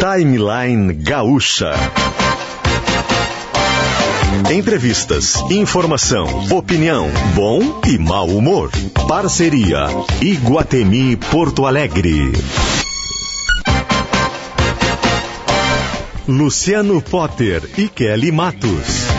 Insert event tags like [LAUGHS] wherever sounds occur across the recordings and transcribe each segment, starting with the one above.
Timeline Gaúcha. Entrevistas, informação, opinião, bom e mau humor. Parceria Iguatemi Porto Alegre. Luciano Potter e Kelly Matos.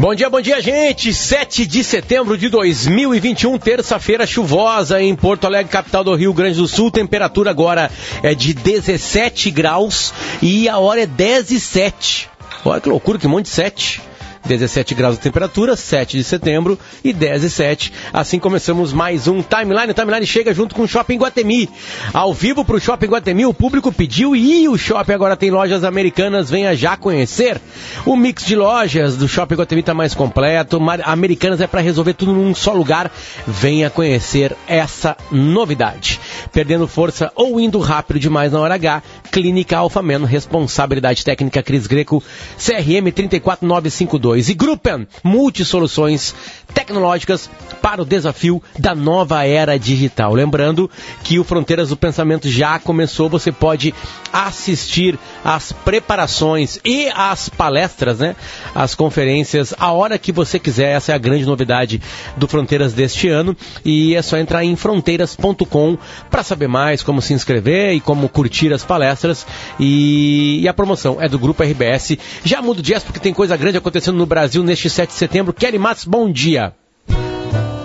Bom dia, bom dia, gente. 7 de setembro de 2021, terça-feira chuvosa em Porto Alegre, capital do Rio Grande do Sul. Temperatura agora é de 17 graus e a hora é 10 e 7. Olha que loucura, que monte de 7. 17 graus de temperatura, 7 de setembro e 10 e 7. Assim começamos mais um Timeline. O Timeline chega junto com o Shopping Guatemi. Ao vivo para o Shopping Guatemi, o público pediu e o shopping agora tem lojas americanas. Venha já conhecer. O mix de lojas do Shopping Guatemi está mais completo. Americanas é para resolver tudo num só lugar. Venha conhecer essa novidade. Perdendo força ou indo rápido demais na hora H, Clínica Alfameno, responsabilidade técnica Cris Greco, CRM 34952 e Gruppen, multisoluções tecnológicas para o desafio da nova era digital. Lembrando que o Fronteiras do Pensamento já começou, você pode assistir às preparações e às palestras, né? As conferências, a hora que você quiser. Essa é a grande novidade do Fronteiras deste ano. E é só entrar em fronteiras.com para saber mais como se inscrever e como curtir as palestras. E, e a promoção é do Grupo RBS. Já mudo de porque tem coisa grande acontecendo no Brasil neste 7 de setembro. Kelly Matos, bom dia.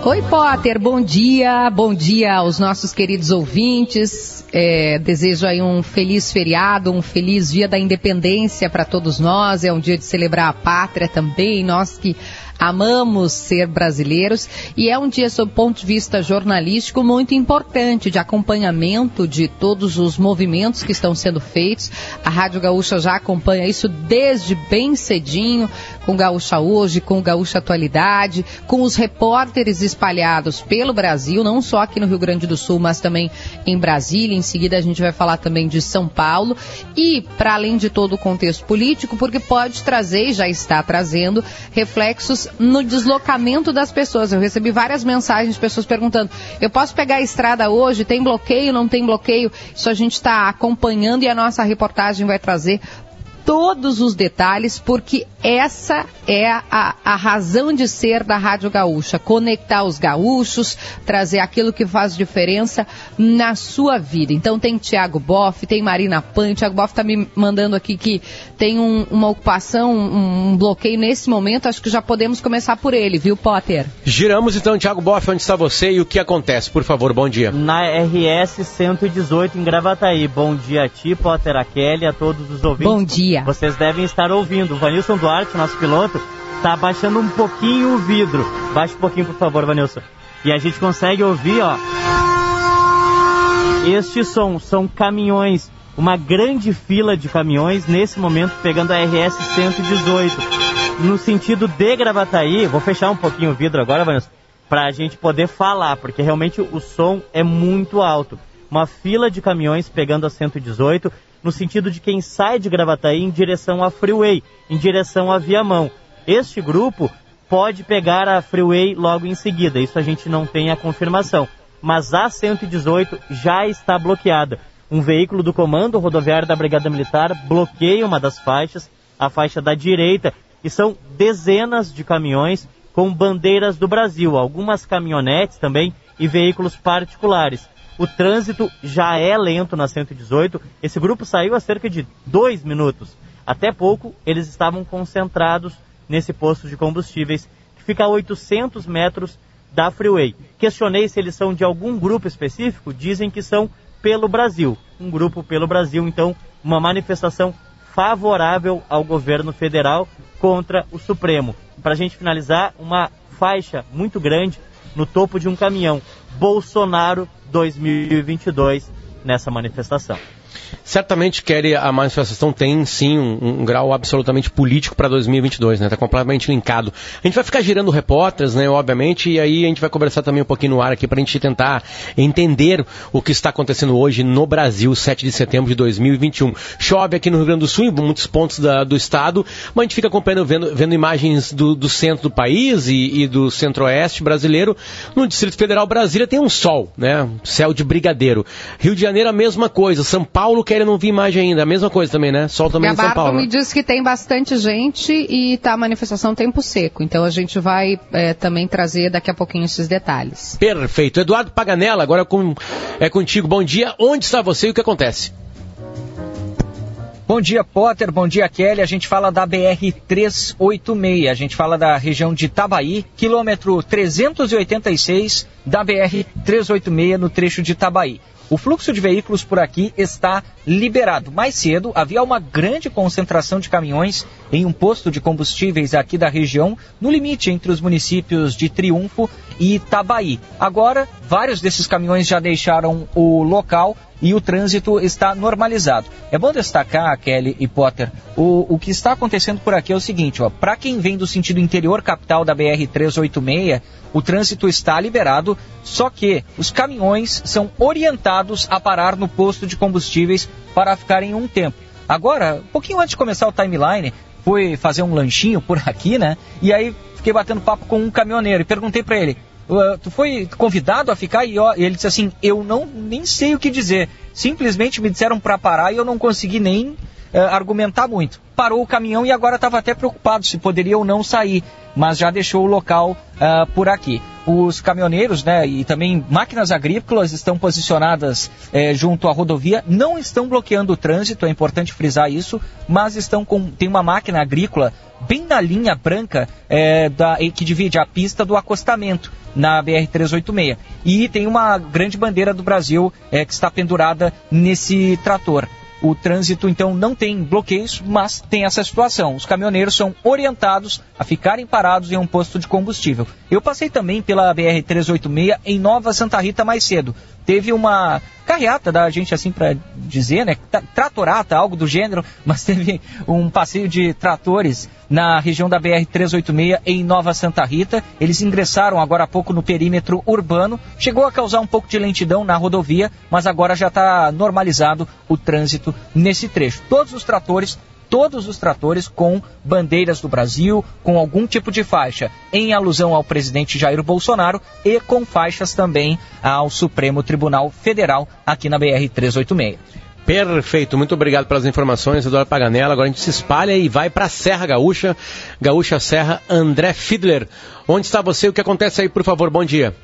Oi, Potter, bom dia, bom dia aos nossos queridos ouvintes. É, desejo aí um feliz feriado, um feliz dia da independência para todos nós. É um dia de celebrar a pátria também, nós que amamos ser brasileiros e é um dia, sob ponto de vista jornalístico, muito importante de acompanhamento de todos os movimentos que estão sendo feitos. A Rádio Gaúcha já acompanha isso desde bem cedinho, com Gaúcha Hoje, com Gaúcha Atualidade, com os repórteres espalhados pelo Brasil, não só aqui no Rio Grande do Sul, mas também em Brasília. Em seguida a gente vai falar também de São Paulo e, para além de todo o contexto político, porque pode trazer e já está trazendo reflexos no deslocamento das pessoas. Eu recebi várias mensagens de pessoas perguntando: eu posso pegar a estrada hoje? Tem bloqueio? Não tem bloqueio? Isso a gente está acompanhando e a nossa reportagem vai trazer todos os detalhes, porque essa é a, a razão de ser da Rádio Gaúcha. Conectar os gaúchos, trazer aquilo que faz diferença na sua vida. Então tem Tiago Boff, tem Marina Pan. Tiago Boff está me mandando aqui que tem um, uma ocupação, um, um, bloqueio nesse momento. Acho que já podemos começar por ele, viu, Potter? Giramos então, Tiago Boff, onde está você e o que acontece? Por favor, bom dia. Na RS 118 em Gravataí. Bom dia a ti, Potter, a Kelly, a todos os ouvintes. Bom dia. Vocês devem estar ouvindo. O Vanilson Duarte, nosso piloto, está abaixando um pouquinho o vidro. Baixa um pouquinho, por favor, Vanilson. E a gente consegue ouvir, ó. Este som são caminhões, uma grande fila de caminhões nesse momento pegando a RS 118 no sentido de Gravataí. Vou fechar um pouquinho o vidro agora, Vanilson, para a gente poder falar, porque realmente o som é muito alto. Uma fila de caminhões pegando a 118 no sentido de quem sai de Gravataí em direção à Freeway, em direção à Viamão. Este grupo pode pegar a Freeway logo em seguida, isso a gente não tem a confirmação. Mas a 118 já está bloqueada. Um veículo do Comando Rodoviário da Brigada Militar bloqueia uma das faixas, a faixa da direita, e são dezenas de caminhões com bandeiras do Brasil, algumas caminhonetes também e veículos particulares. O trânsito já é lento na 118. Esse grupo saiu há cerca de dois minutos. Até pouco, eles estavam concentrados nesse posto de combustíveis que fica a 800 metros da Freeway. Questionei se eles são de algum grupo específico. Dizem que são pelo Brasil. Um grupo pelo Brasil, então, uma manifestação favorável ao governo federal contra o Supremo. Para a gente finalizar, uma faixa muito grande no topo de um caminhão. Bolsonaro 2022 nessa manifestação. Certamente, Kelly, a manifestação tem sim um, um grau absolutamente político para 2022, né? Está completamente linkado. A gente vai ficar girando repórteres, né? Obviamente, e aí a gente vai conversar também um pouquinho no ar aqui para a gente tentar entender o que está acontecendo hoje no Brasil, 7 de setembro de 2021. Chove aqui no Rio Grande do Sul, em muitos pontos da, do estado, mas a gente fica acompanhando, vendo, vendo imagens do, do, centro do país e, e do centro-oeste brasileiro. No Distrito Federal Brasília tem um sol, né? Céu de brigadeiro. Rio de Janeiro a mesma coisa. São Paulo, que Kelly, eu não vi imagem ainda. A mesma coisa também, né? Sol também em São Gabardo Paulo. me né? diz que tem bastante gente e tá a manifestação tempo seco. Então a gente vai é, também trazer daqui a pouquinho esses detalhes. Perfeito. Eduardo Paganella, agora com- é contigo. Bom dia. Onde está você e o que acontece? Bom dia, Potter. Bom dia, Kelly. A gente fala da BR-386. A gente fala da região de Itabaí, quilômetro 386 da BR-386 no trecho de Itabaí. O fluxo de veículos por aqui está liberado. Mais cedo havia uma grande concentração de caminhões em um posto de combustíveis aqui da região, no limite entre os municípios de Triunfo e Itabaí. Agora, vários desses caminhões já deixaram o local e o trânsito está normalizado. É bom destacar, Kelly e Potter, o, o que está acontecendo por aqui é o seguinte, ó, para quem vem do sentido interior capital da BR-386, o trânsito está liberado, só que os caminhões são orientados a parar no posto de combustíveis para ficarem um tempo. Agora, um pouquinho antes de começar o timeline, fui fazer um lanchinho por aqui, né? E aí fiquei batendo papo com um caminhoneiro e perguntei para ele: "Uh, tu foi convidado a ficar e ó, e ele disse assim: eu não nem sei o que dizer. Simplesmente me disseram para parar e eu não consegui nem argumentar muito. Parou o caminhão e agora estava até preocupado se poderia ou não sair, mas já deixou o local ah, por aqui. Os caminhoneiros né, e também máquinas agrícolas estão posicionadas eh, junto à rodovia, não estão bloqueando o trânsito, é importante frisar isso, mas estão com. tem uma máquina agrícola bem na linha branca eh, da, que divide a pista do acostamento na BR-386. E tem uma grande bandeira do Brasil eh, que está pendurada nesse trator. O trânsito, então, não tem bloqueios, mas tem essa situação. Os caminhoneiros são orientados a ficarem parados em um posto de combustível. Eu passei também pela BR-386 em Nova Santa Rita mais cedo. Teve uma carreata da gente, assim, para dizer, né? tra- Tratorata, algo do gênero, [LAUGHS] mas teve um passeio de tratores na região da BR-386 em Nova Santa Rita. Eles ingressaram agora há pouco no perímetro urbano. Chegou a causar um pouco de lentidão na rodovia, mas agora já está normalizado o trânsito nesse trecho. Todos os tratores todos os tratores com bandeiras do Brasil, com algum tipo de faixa em alusão ao presidente Jair Bolsonaro e com faixas também ao Supremo Tribunal Federal aqui na BR-386. Perfeito, muito obrigado pelas informações, Eduardo Paganella. Agora a gente se espalha e vai para a Serra Gaúcha, Gaúcha Serra, André Fiedler. Onde está você? O que acontece aí, por favor? Bom dia.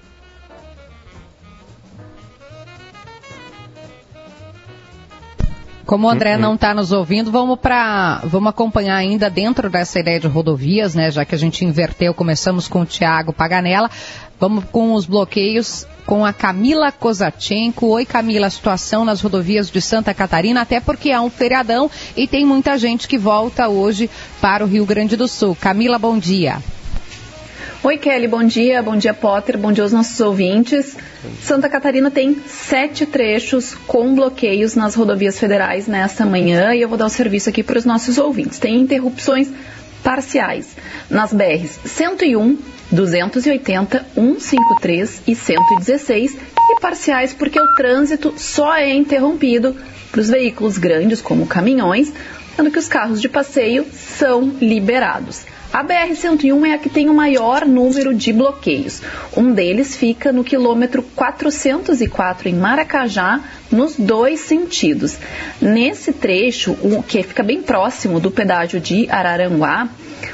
Como o André não está nos ouvindo, vamos para vamos acompanhar ainda dentro dessa ideia de rodovias, né? Já que a gente inverteu, começamos com o Tiago Paganella, vamos com os bloqueios com a Camila Kozachenko. Oi, Camila, a situação nas rodovias de Santa Catarina, até porque há um feriadão e tem muita gente que volta hoje para o Rio Grande do Sul. Camila, bom dia. Oi, Kelly, bom dia. Bom dia, Potter. Bom dia aos nossos ouvintes. Santa Catarina tem sete trechos com bloqueios nas rodovias federais nesta manhã e eu vou dar o serviço aqui para os nossos ouvintes. Tem interrupções parciais nas BRs 101, 280, 153 e 116 e parciais porque o trânsito só é interrompido para os veículos grandes, como caminhões, sendo que os carros de passeio são liberados. A BR-101 é a que tem o maior número de bloqueios. Um deles fica no quilômetro 404 em Maracajá, nos dois sentidos. Nesse trecho, o que fica bem próximo do pedágio de Araranguá,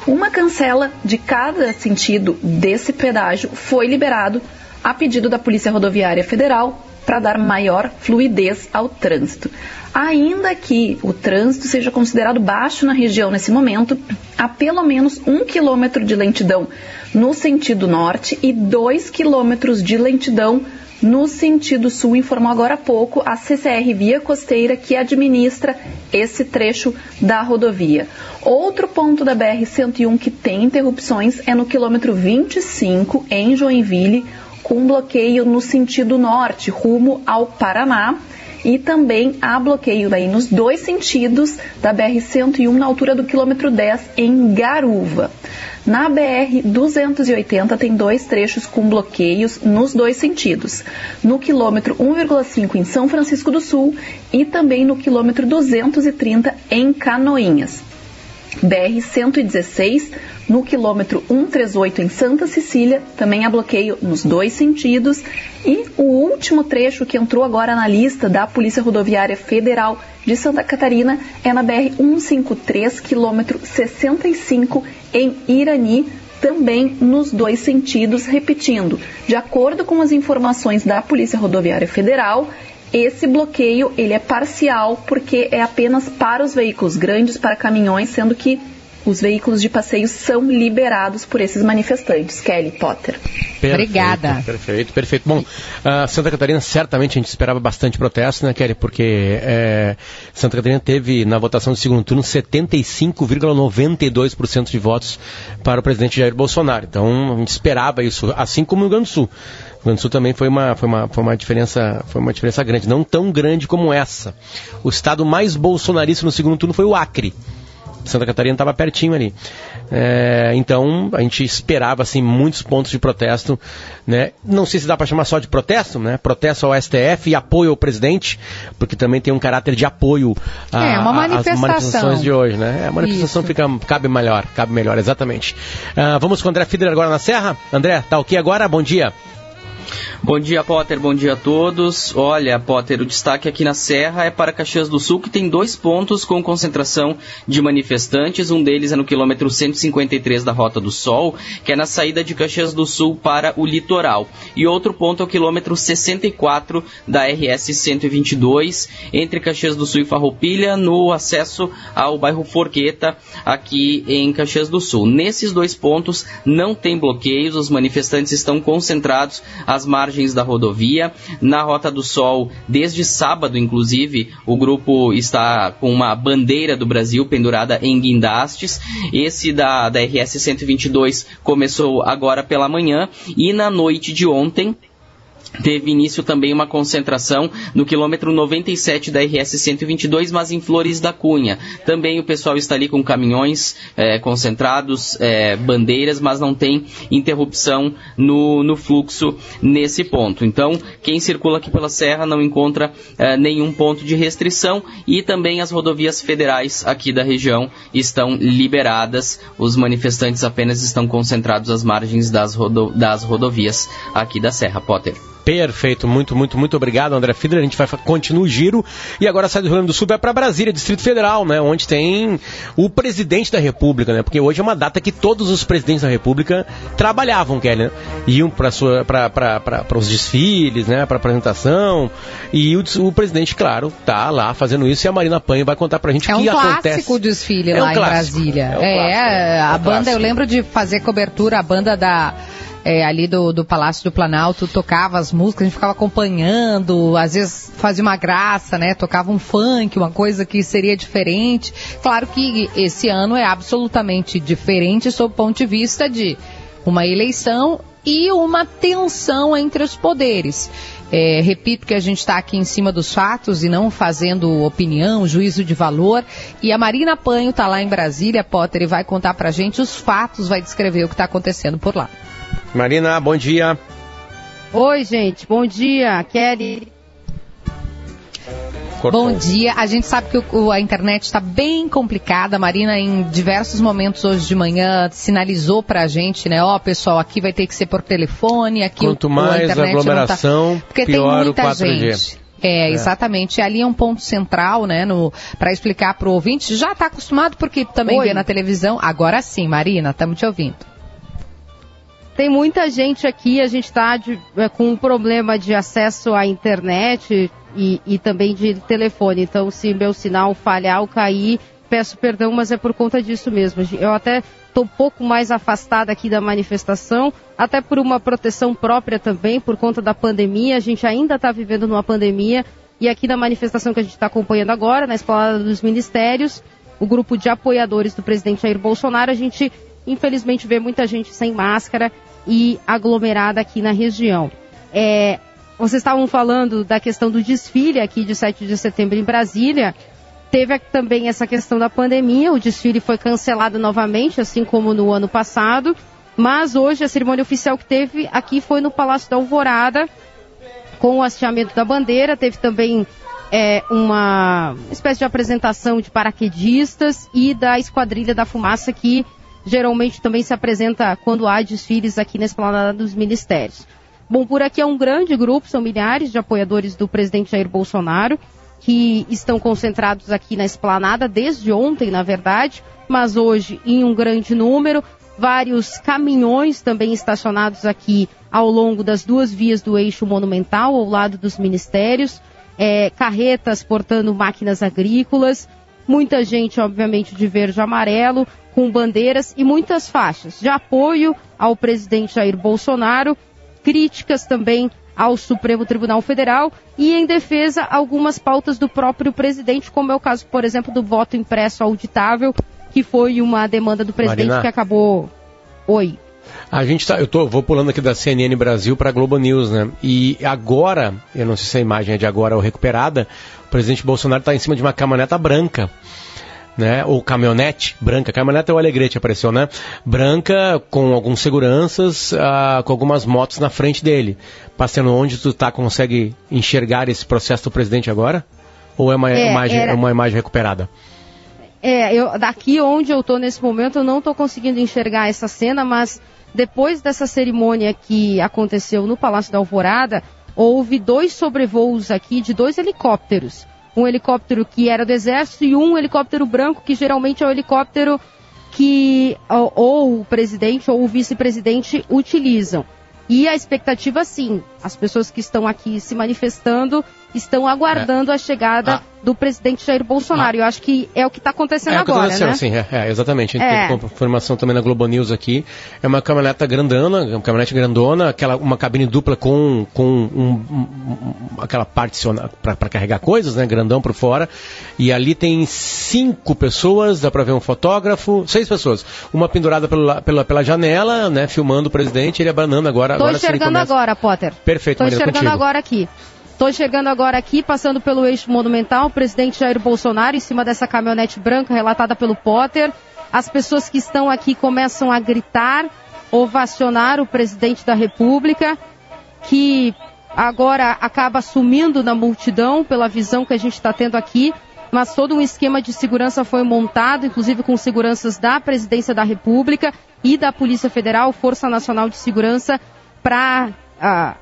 uma cancela de cada sentido desse pedágio foi liberado a pedido da Polícia Rodoviária Federal para dar maior fluidez ao trânsito. Ainda que o trânsito seja considerado baixo na região nesse momento, há pelo menos um quilômetro de lentidão no sentido norte e dois quilômetros de lentidão no sentido sul, informou agora há pouco a CCR Via Costeira, que administra esse trecho da rodovia. Outro ponto da BR-101 que tem interrupções é no quilômetro 25, em Joinville, com bloqueio no sentido norte, rumo ao Paraná. E também há bloqueio aí nos dois sentidos da BR-101 na altura do quilômetro 10 em Garuva. Na BR-280 tem dois trechos com bloqueios nos dois sentidos. No quilômetro 1,5 em São Francisco do Sul e também no quilômetro 230 em Canoinhas. BR-116, no quilômetro 138 em Santa Cecília, também há bloqueio nos dois sentidos. E o último trecho que entrou agora na lista da Polícia Rodoviária Federal de Santa Catarina é na BR-153, quilômetro 65 em Irani, também nos dois sentidos, repetindo, de acordo com as informações da Polícia Rodoviária Federal, esse bloqueio ele é parcial porque é apenas para os veículos grandes, para caminhões, sendo que os veículos de passeio são liberados por esses manifestantes. Kelly Potter. Perfeito, Obrigada. Perfeito, perfeito. Bom, uh, Santa Catarina, certamente a gente esperava bastante protesto, né, Kelly? Porque é, Santa Catarina teve, na votação do segundo turno, 75,92% de votos para o presidente Jair Bolsonaro. Então, a gente esperava isso, assim como no Rio Grande do Sul. O Rio Grande do Sul também foi uma, foi uma, foi uma, diferença, foi uma diferença grande, não tão grande como essa. O estado mais bolsonarista no segundo turno foi o Acre. Santa Catarina estava pertinho ali. É, então a gente esperava assim muitos pontos de protesto, né? Não sei se dá para chamar só de protesto, né? Protesto ao STF e apoio ao presidente, porque também tem um caráter de apoio a, é, uma manifestação. às manifestações de hoje, né? A manifestação fica cabe melhor, cabe melhor, exatamente. Uh, vamos com o André Fiedler agora na Serra. André, tá ok agora? Bom dia. Bom dia, Potter. Bom dia a todos. Olha, Potter, o destaque aqui na Serra é para Caxias do Sul, que tem dois pontos com concentração de manifestantes. Um deles é no quilômetro 153 da Rota do Sol, que é na saída de Caxias do Sul para o litoral. E outro ponto é o quilômetro 64 da RS 122, entre Caxias do Sul e Farroupilha, no acesso ao bairro Forqueta, aqui em Caxias do Sul. Nesses dois pontos não tem bloqueios, os manifestantes estão concentrados às margens da rodovia. Na Rota do Sol, desde sábado, inclusive, o grupo está com uma bandeira do Brasil pendurada em guindastes. Esse da, da RS 122 começou agora pela manhã e na noite de ontem Teve início também uma concentração no quilômetro 97 da RS 122, mas em Flores da Cunha. Também o pessoal está ali com caminhões é, concentrados, é, bandeiras, mas não tem interrupção no, no fluxo nesse ponto. Então, quem circula aqui pela Serra não encontra é, nenhum ponto de restrição e também as rodovias federais aqui da região estão liberadas. Os manifestantes apenas estão concentrados às margens das, rodo das rodovias aqui da Serra. Potter. Perfeito, muito, muito, muito obrigado, André Fiedler. A gente vai continua o giro e agora sai do Rio Grande do Sul vai para Brasília, Distrito Federal, né, onde tem o presidente da República, né? Porque hoje é uma data que todos os presidentes da República trabalhavam, Kelly, né? Iam para os desfiles, né, para apresentação, e o, o, presidente, claro, tá lá fazendo isso e a Marina Panho vai contar pra gente é o que um acontece. É um clássico desfile é lá um em Brasília. É, um é, é a banda, eu lembro de fazer cobertura, a banda da é, ali do, do Palácio do Planalto, tocava as músicas, a gente ficava acompanhando, às vezes fazia uma graça, né? Tocava um funk, uma coisa que seria diferente. Claro que esse ano é absolutamente diferente sob o ponto de vista de uma eleição e uma tensão entre os poderes. É, repito que a gente está aqui em cima dos fatos e não fazendo opinião, juízo de valor. E a Marina Panho está lá em Brasília, Potter, e vai contar para gente os fatos, vai descrever o que está acontecendo por lá. Marina, bom dia. Oi, gente, bom dia. Kelly. Cortou. Bom dia. A gente sabe que o, a internet está bem complicada. A Marina, em diversos momentos hoje de manhã, sinalizou para a gente, né? Ó, oh, pessoal, aqui vai ter que ser por telefone. Aqui Quanto o, mais a aglomeração, tá... Porque pior tem muita o 4G. Gente. É, é, exatamente. Ali é um ponto central, né, para explicar para o ouvinte. Já está acostumado porque também Oi. vê na televisão. Agora sim, Marina, estamos te ouvindo. Tem muita gente aqui, a gente está é, com um problema de acesso à internet e, e também de telefone. Então, se meu sinal falhar ou cair, peço perdão, mas é por conta disso mesmo. Eu até estou um pouco mais afastada aqui da manifestação, até por uma proteção própria também, por conta da pandemia. A gente ainda está vivendo numa pandemia. E aqui na manifestação que a gente está acompanhando agora, na Esplanada dos Ministérios, o grupo de apoiadores do presidente Jair Bolsonaro, a gente infelizmente vê muita gente sem máscara e aglomerada aqui na região. É, vocês estavam falando da questão do desfile aqui de 7 de setembro em Brasília. Teve também essa questão da pandemia, o desfile foi cancelado novamente, assim como no ano passado. Mas hoje a cerimônia oficial que teve aqui foi no Palácio da Alvorada, com o hasteamento da bandeira. Teve também é, uma espécie de apresentação de paraquedistas e da Esquadrilha da Fumaça, que geralmente também se apresenta quando há desfiles aqui na esplanada dos ministérios. Bom, por aqui é um grande grupo, são milhares de apoiadores do presidente Jair Bolsonaro, que estão concentrados aqui na esplanada desde ontem, na verdade, mas hoje em um grande número. Vários caminhões também estacionados aqui ao longo das duas vias do eixo monumental, ao lado dos ministérios. É, carretas portando máquinas agrícolas. Muita gente, obviamente, de verde e amarelo, com bandeiras e muitas faixas de apoio ao presidente Jair Bolsonaro. Críticas também ao Supremo Tribunal Federal e em defesa algumas pautas do próprio presidente, como é o caso, por exemplo, do voto impresso auditável, que foi uma demanda do presidente Marina. que acabou. Oi. A gente tá, eu tô, vou pulando aqui da CNN Brasil para Globo News, né? E agora, eu não sei se a imagem é de agora ou recuperada, o presidente Bolsonaro está em cima de uma caminhoneta branca. Né, ou caminhonete branca, caminhonete é o Alegrete apareceu, né? Branca, com alguns seguranças, ah, com algumas motos na frente dele. Passando onde tu tá, consegue enxergar esse processo do presidente agora? Ou é uma, É, imagem, era- uma imagem recuperada? É, eu, daqui onde eu tô nesse momento, eu não tô conseguindo enxergar essa cena, mas depois dessa cerimônia que aconteceu no Palácio da Alvorada, houve dois sobrevoos aqui de dois helicópteros. Um helicóptero que era do Exército e um helicóptero branco, que geralmente é o helicóptero que ou, ou o presidente ou o vice-presidente utilizam. E a expectativa, sim, as pessoas que estão aqui se manifestando estão aguardando a chegada Ah. Do presidente Jair Bolsonaro. Eu acho que é o que está acontecendo É, agora, dizendo, né? sim, é, é, exatamente. A gente É. teve confirmação também na Globo News aqui. É uma caminhoneta grandona, uma caminhonete grandona, aquela, uma cabine dupla com, com um, um- aquela parte para carregar coisas, né? Grandão por fora. E ali tem cinco pessoas, dá para ver um fotógrafo, seis pessoas. Uma pendurada pela, pela, pela janela, né? Filmando o presidente, ele abanando agora. Ele enxergando começa. agora, Potter. Perfeito, Marina, enxergando contigo. agora aqui. Tô enxergando agora aqui, passando pelo eixo monumental, o presidente Jair Bolsonaro em cima dessa caminhonete branca relatada pelo Potter. As pessoas que estão aqui começam a gritar, ovacionar o presidente da República, que agora acaba sumindo na multidão pela visão que a gente está tendo aqui. Mas todo um esquema de segurança foi montado, inclusive com seguranças da Presidência da República e da Polícia Federal, Força Nacional de Segurança, para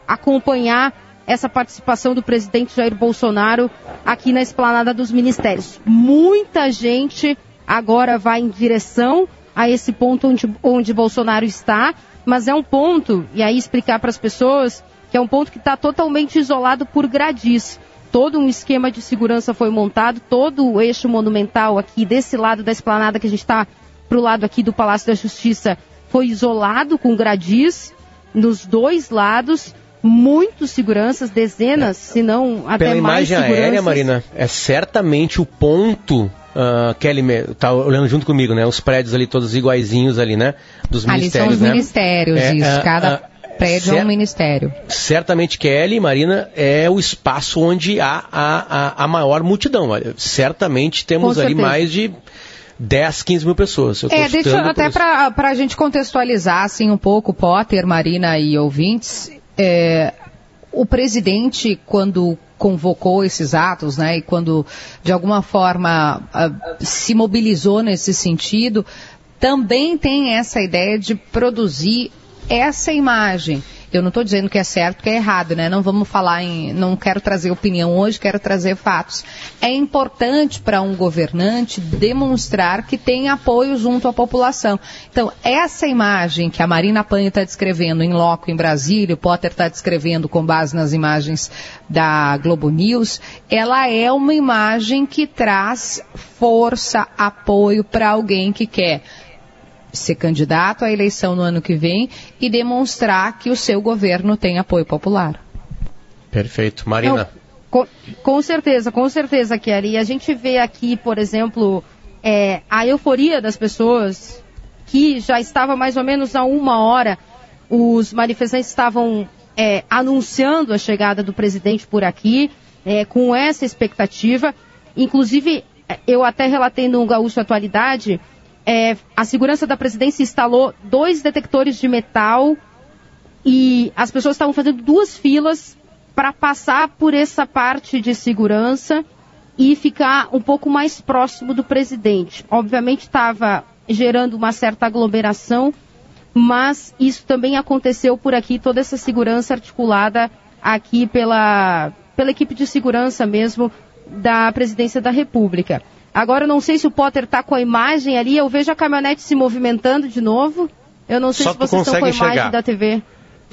acompanhar essa participação do presidente Jair Bolsonaro aqui na esplanada dos ministérios. Muita gente agora vai em direção a esse ponto onde, onde Bolsonaro está, mas é um ponto, e aí explicar para as pessoas, que é um ponto que está totalmente isolado por gradis. Todo um esquema de segurança foi montado, todo o eixo monumental aqui desse lado da esplanada que a gente está para o lado aqui do Palácio da Justiça foi isolado com gradis nos dois lados, muitos seguranças, dezenas, se não até Pela mais imagem seguranças. aérea, Marina, é certamente o ponto. Uh, Kelly tá olhando junto comigo, né? Os prédios ali todos iguaizinhos ali, né? Dos Ali são ministérios, os né? ministérios, É, isso. ah, Cada ah, prédio é um ministério. Certamente Kelly, Marina, é o espaço onde há a, a, a maior multidão. Certamente temos ali mais de 10, 15 mil pessoas. Eu É, deixa chutando até para a gente contextualizar assim um pouco, Potter, Marina e ouvintes, é, o presidente quando convocou esses atos, né, e quando de alguma forma ah, se mobilizou nesse sentido, também tem essa ideia de produzir essa imagem. Eu não estou dizendo que é certo, que é errado, né? Não vamos falar em. Não quero trazer opinião hoje, quero trazer fatos. É importante para um governante demonstrar que tem apoio junto à população. Então, essa imagem que a Marina Panho está descrevendo em loco em Brasília, o Potter está descrevendo com base nas imagens da Globo News, ela é uma imagem que traz força, apoio para alguém que quer ser candidato à eleição no ano que vem e demonstrar que o seu governo tem apoio popular. Perfeito. Marina. Não, com, com certeza, com certeza, Kelly. E a gente vê aqui, por exemplo, é, a euforia das pessoas, que já estava mais ou menos a uma hora, os manifestantes estavam é, anunciando a chegada do presidente por aqui, é, com essa expectativa. Inclusive, é, eu até relatei no Gaúcho Atualidade, é, a segurança da presidência instalou dois detectores de metal e as pessoas estavam fazendo duas filas para passar por essa parte de segurança e ficar um pouco mais próximo do presidente. Obviamente estava gerando uma certa aglomeração, mas isso também aconteceu por aqui, toda essa segurança articulada aqui pela, pela equipe de segurança mesmo da presidência da República. Agora, eu não sei se o Potter está com a imagem ali, eu vejo a caminhonete se movimentando de novo. Eu não sei Só se vocês estão com a imagem enxergar. da TV.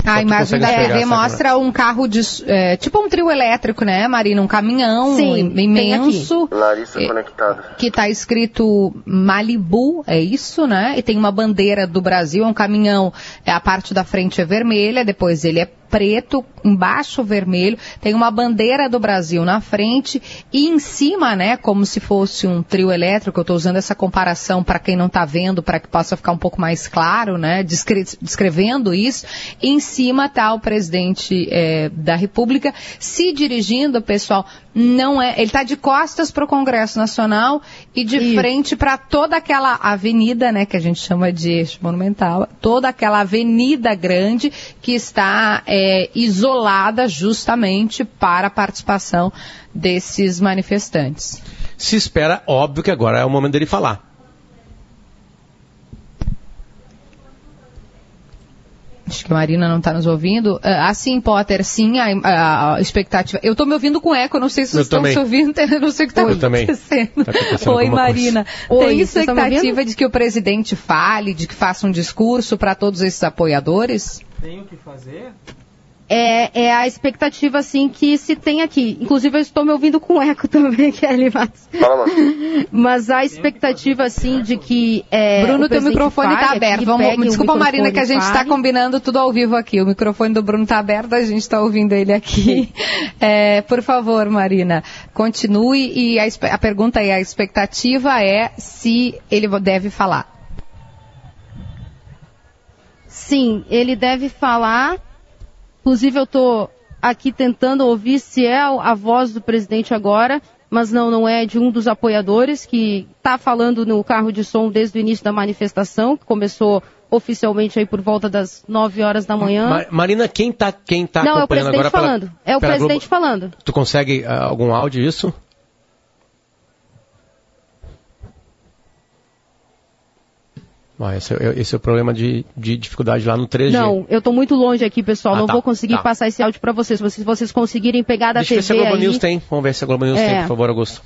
A tu imagem da TV mostra um carro de. é, tipo um trio elétrico, né, Marina? Um caminhão Sim, imenso. Larissa É. conectada. Que está escrito Malibu, é isso, né? E tem uma bandeira do Brasil, é um caminhão, é, a parte da frente é vermelha, depois ele é preto, embaixo vermelho, tem uma bandeira do Brasil na frente e em cima, né, como se fosse um trio elétrico, eu estou usando essa comparação para quem não está vendo, para que possa ficar um pouco mais claro, né, descre- descrevendo isso, em cima está o presidente eh, da República se dirigindo, pessoal, não é, ele está de costas para o Congresso Nacional e de Isso. frente para toda aquela avenida, né, que a gente chama de eixo monumental, toda aquela avenida grande que está é, isolada justamente para a participação desses manifestantes. Se espera, óbvio que agora é o momento dele falar. Acho que a Marina não está nos ouvindo. Ah, Assim, Potter, sim, a, a- a expectativa. Eu estou me ouvindo com eco, não sei se Eu vocês estão também. se ouvindo, [LAUGHS] eu não sei o que está Eu também. acontecendo. Tá acontecendo [LAUGHS] Oi, Marina. Oi, Tem expectativa de que o presidente fale, de que faça um discurso para todos esses apoiadores? Tem o que fazer? É, é a expectativa, assim, que se tem aqui. Inclusive, eu estou me ouvindo com eco [LAUGHS] também, Kelly Matos. Fala, mano. Mas a expectativa, assim, de que. É, Bruno, o teu microfone está aberto. Vamos, desculpa, Marina, que a gente está e combinando tudo ao vivo aqui. O microfone do Bruno está aberto, a gente está ouvindo ele aqui. [LAUGHS] É, por favor, Marina, continue. E a, a pergunta é: a expectativa é se ele deve falar. Sim, ele deve falar. Inclusive, eu estou aqui tentando ouvir se é a voz do presidente agora, mas não, não é de um dos apoiadores que está falando no carro de som desde o início da manifestação, que começou oficialmente aí por volta das 9 horas da manhã. Ma- Marina, quem tá, quem tá não, é o acompanhando presidente agora pela- falando. é o pela presidente Globo- falando. Tu consegue ah, algum áudio disso? Ah, esse, é, esse é o problema de, de dificuldade lá no 3G. Não, eu estou muito longe aqui, pessoal. Ah, não tá, vou conseguir tá. passar esse áudio para vocês. Se vocês, vocês conseguirem pegar da Deixa eu ver se a TV Globo aí. News tem. Vamos ver se a Globo News É. tem, por favor, Augusto.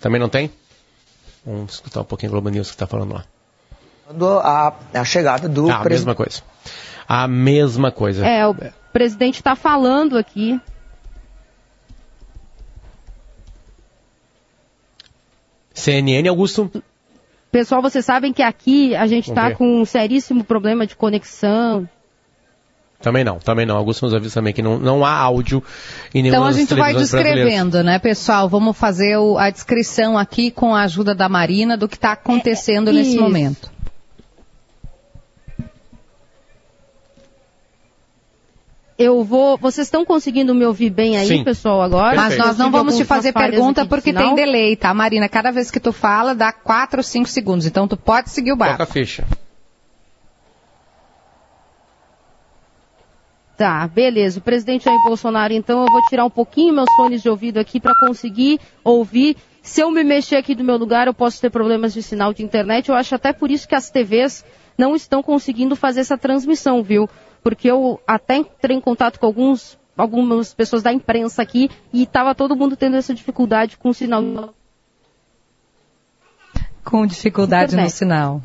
Também não tem? Vamos escutar um pouquinho a Globo News que está falando lá. a, a chegada do Ah, a mesma coisa. A mesma coisa. É, o presidente está falando aqui. CNN, Augusto? Pessoal, vocês sabem que aqui a gente está com um seríssimo problema de conexão. Também não, também não. Augusto nos avisa também que não, não há áudio em nenhuma Então a gente vai descrevendo, né, pessoal? Vamos fazer o- a descrição aqui com a ajuda da Marina do que está acontecendo nesse isso. momento. Eu vou. Vocês estão conseguindo me ouvir bem aí, Sim. pessoal, agora? Mas nós não vamos te fazer pergunta porque sinal. tem delay, tá, Marina? Cada vez que tu fala, dá 4 ou 5 segundos. Então tu pode seguir o Toca a barco. ficha. Tá, beleza. O presidente Jair Bolsonaro, então, eu vou tirar um pouquinho meus fones de ouvido aqui para conseguir ouvir. Se eu me mexer aqui do meu lugar, eu posso ter problemas de sinal de internet. Eu acho até por isso que as TVs não estão conseguindo fazer essa transmissão, viu? Porque eu até entrei em contato com alguns, algumas pessoas da imprensa aqui e estava todo mundo tendo essa dificuldade com o sinal. Com dificuldade no Internet. sinal.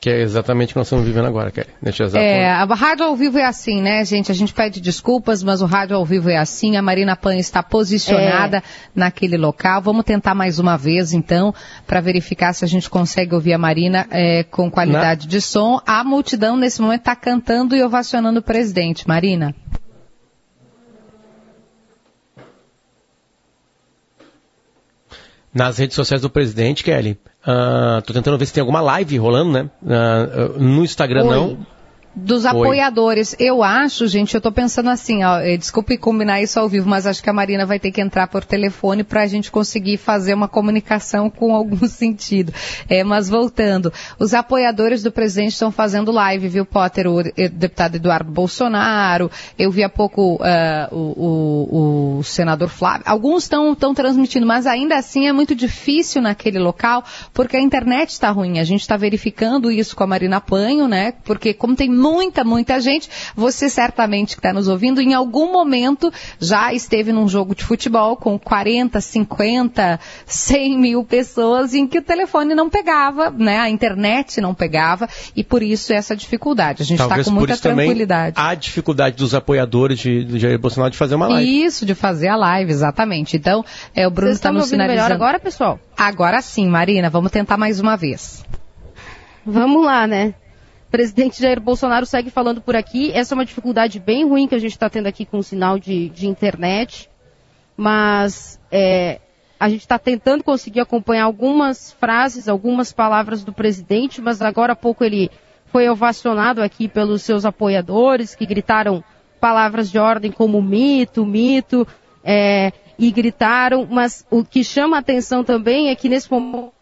Que é exatamente o que nós estamos vivendo agora, Kelly. Neste exato É, momento. a rádio ao vivo é assim, né, gente? A gente pede desculpas, mas o rádio ao vivo é assim. A Marina Pan está posicionada É. naquele local. Vamos tentar mais uma vez, então, para verificar se a gente consegue ouvir a Marina é, com qualidade de som. A multidão, nesse momento, está cantando e ovacionando o presidente. Marina? Nas redes sociais do presidente, Kelly, ah, tô tentando ver se tem alguma live rolando, né? Ah, no Instagram Oi. não. Dos Oi. apoiadores. Eu acho, gente, eu tô pensando assim, ó, eh, desculpe combinar isso ao vivo, mas acho que a Marina vai ter que entrar por telefone para a gente conseguir fazer uma comunicação com [LAUGHS] algum sentido. É, mas voltando, os apoiadores do presidente estão fazendo live, viu, Potter? O eh, deputado Eduardo Bolsonaro, eu vi há pouco ah, o, o- o senador Flávio. Alguns estão transmitindo, mas ainda assim é muito difícil naquele local, porque a internet está ruim. A gente está verificando isso com a Marina Panho, né? Porque como tem muita, muita gente, você certamente que está nos ouvindo, em algum momento já esteve num jogo de futebol com 40, 50, 100 mil pessoas em que o telefone não pegava, né? A internet não pegava e por isso essa dificuldade. A gente está Talvez com por muita isso também tranquilidade. a dificuldade dos apoiadores de, do Jair Bolsonaro de fazer uma live. Isso, de fazer a live, exatamente. Então, é, o Bruno está nos ouvindo melhor sinalizando. agora, pessoal? Agora sim, Marina, vamos tentar mais uma vez. Vamos lá, né? Presidente Jair Bolsonaro segue falando por aqui. Essa é uma dificuldade bem ruim que a gente está tendo aqui com o sinal de, de internet. Mas é, a gente está tentando conseguir acompanhar algumas frases, algumas palavras do presidente, mas agora há pouco ele foi ovacionado aqui pelos seus apoiadores, que gritaram palavras de ordem como mito, mito, é, e gritaram, mas o que chama a atenção também é que nesse momento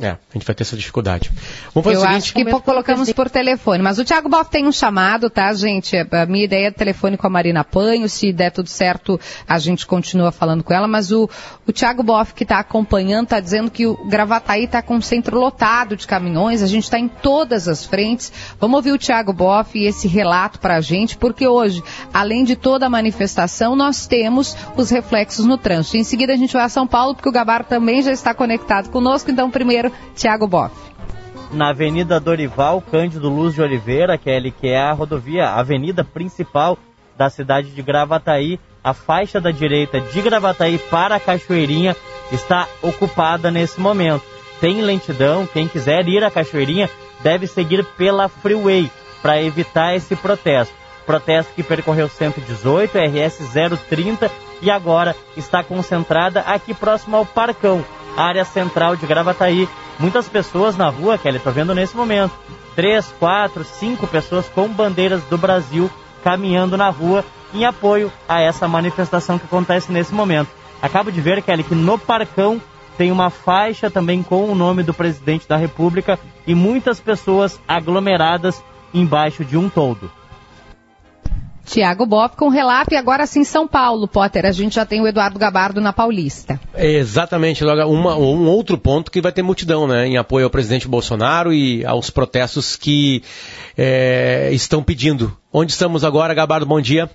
É, a gente vai ter essa dificuldade. Vamos fazer Eu o seguinte. acho que po- colocamos por telefone. Mas o Thiago Boff tem um chamado, tá, gente? A minha ideia é telefone com a Marina Panho. Se der tudo certo, a gente continua falando com ela. Mas o, o Thiago Boff, que está acompanhando, está dizendo que o Gravataí está com um centro lotado de caminhões. A gente está em todas as frentes. Vamos ouvir o Thiago Boff e esse relato para a gente, porque hoje, além de toda a manifestação, nós temos os reflexos no trânsito. Em seguida, a gente vai a São Paulo, porque o Gabar também já está conectado conosco. Então, primeiro, Thiago Boff. na Avenida Dorival Cândido Luz de Oliveira, é, que é a rodovia, a avenida principal da cidade de Gravataí. A faixa da direita de Gravataí para a Cachoeirinha está ocupada nesse momento. Tem lentidão, quem quiser ir à Cachoeirinha deve seguir pela Freeway para evitar esse protesto. Protesto que percorreu 118, RS 030 e agora está concentrada aqui próximo ao Parcão, área central de Gravataí. Muitas pessoas na rua, Kelly, tô vendo nesse momento. Três, quatro, cinco pessoas com bandeiras do Brasil caminhando na rua em apoio a essa manifestação que acontece nesse momento. Acabo de ver, Kelly, que no Parcão tem uma faixa também com o nome do presidente da República e muitas pessoas aglomeradas embaixo de um toldo. Tiago Boff com relato e agora sim São Paulo, Potter. A gente já tem o Eduardo Gabardo na Paulista. Exatamente, logo uma- um outro ponto que vai ter multidão, né, em apoio ao presidente Bolsonaro e aos protestos que é, estão pedindo. Onde estamos agora, Gabardo? Bom dia.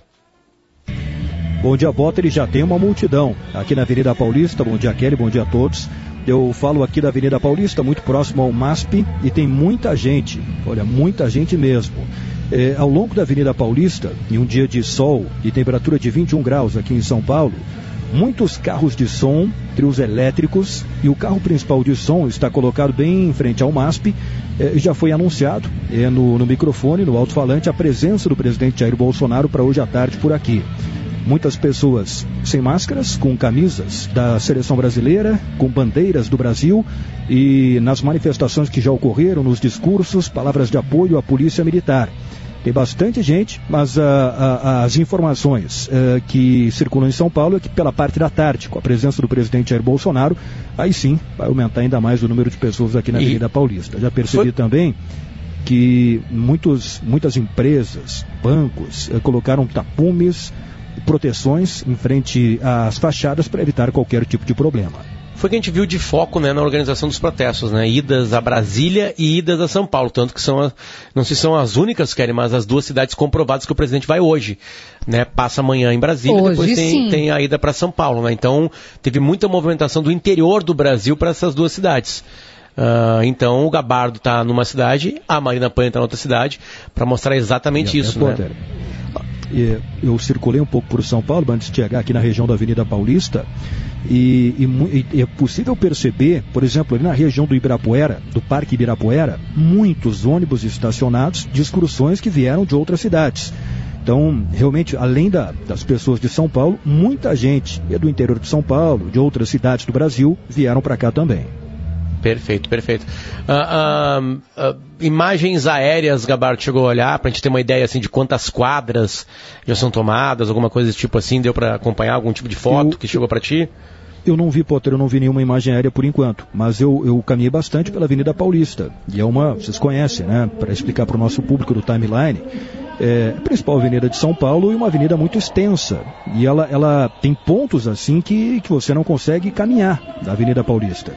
Bom dia, Potter. E já tem uma multidão aqui na Avenida Paulista. Bom dia, Kelly. Bom dia a todos. Eu falo aqui da Avenida Paulista, muito próximo ao MASP, e tem muita gente, olha, muita gente mesmo. É, ao longo da Avenida Paulista, em um dia de sol e temperatura de 21 graus aqui em São Paulo, muitos carros de som, trios elétricos, e o carro principal de som está colocado bem em frente ao MASP. É, já foi anunciado é, no, no microfone, no alto-falante, a presença do presidente Jair Bolsonaro para hoje à tarde por aqui. Muitas pessoas sem máscaras, com camisas da seleção brasileira, com bandeiras do Brasil e nas manifestações que já ocorreram, nos discursos, palavras de apoio à polícia militar. Tem bastante gente, mas ah, ah, as informações ah, que circulam em São Paulo é que pela parte da tarde, com a presença do presidente Jair Bolsonaro, aí sim vai aumentar ainda mais o número de pessoas aqui na E- Avenida Paulista. Já percebi Foi- também que muitos, muitas empresas, bancos, eh, colocaram tapumes, proteções em frente às fachadas para evitar qualquer tipo de problema. Foi o que a gente viu de foco né, na organização dos protestos, né? Idas a Brasília e idas a São Paulo. Tanto que são, a- não sei se são as únicas, Kelly, mas as duas cidades comprovadas que o presidente vai hoje. Né? Passa amanhã em Brasília e Hoje, depois tem, tem a ida para São Paulo. Né? Então, teve muita movimentação do interior do Brasil para essas duas cidades. Ah, então, o Gabardo está numa cidade, a Marina Panha está na outra cidade, para mostrar exatamente E, isso. é, Né? Eu circulei um pouco por São Paulo antes de chegar aqui na região da Avenida Paulista e, e e é possível perceber, por exemplo, ali na região do Ibirapuera, do Parque Ibirapuera, muitos ônibus estacionados de excursões que vieram de outras cidades. Então, realmente, além da- das pessoas de São Paulo, muita gente e do interior de São Paulo, de outras cidades do Brasil, vieram para cá também. Perfeito, perfeito. Ah, ah, ah, imagens aéreas, Gabardo chegou a olhar para a gente ter uma ideia assim de quantas quadras já são tomadas, alguma coisa desse tipo assim, deu para acompanhar algum tipo de foto Eu- que chegou para ti? Eu não vi, Potter, eu não vi nenhuma imagem aérea por enquanto, mas eu, eu caminhei bastante pela Avenida Paulista. E é uma, vocês conhecem, né? Para explicar para o nosso público do timeline, é a principal avenida de São Paulo e uma avenida muito extensa. E ela, ela tem pontos assim que, que você não consegue caminhar da Avenida Paulista.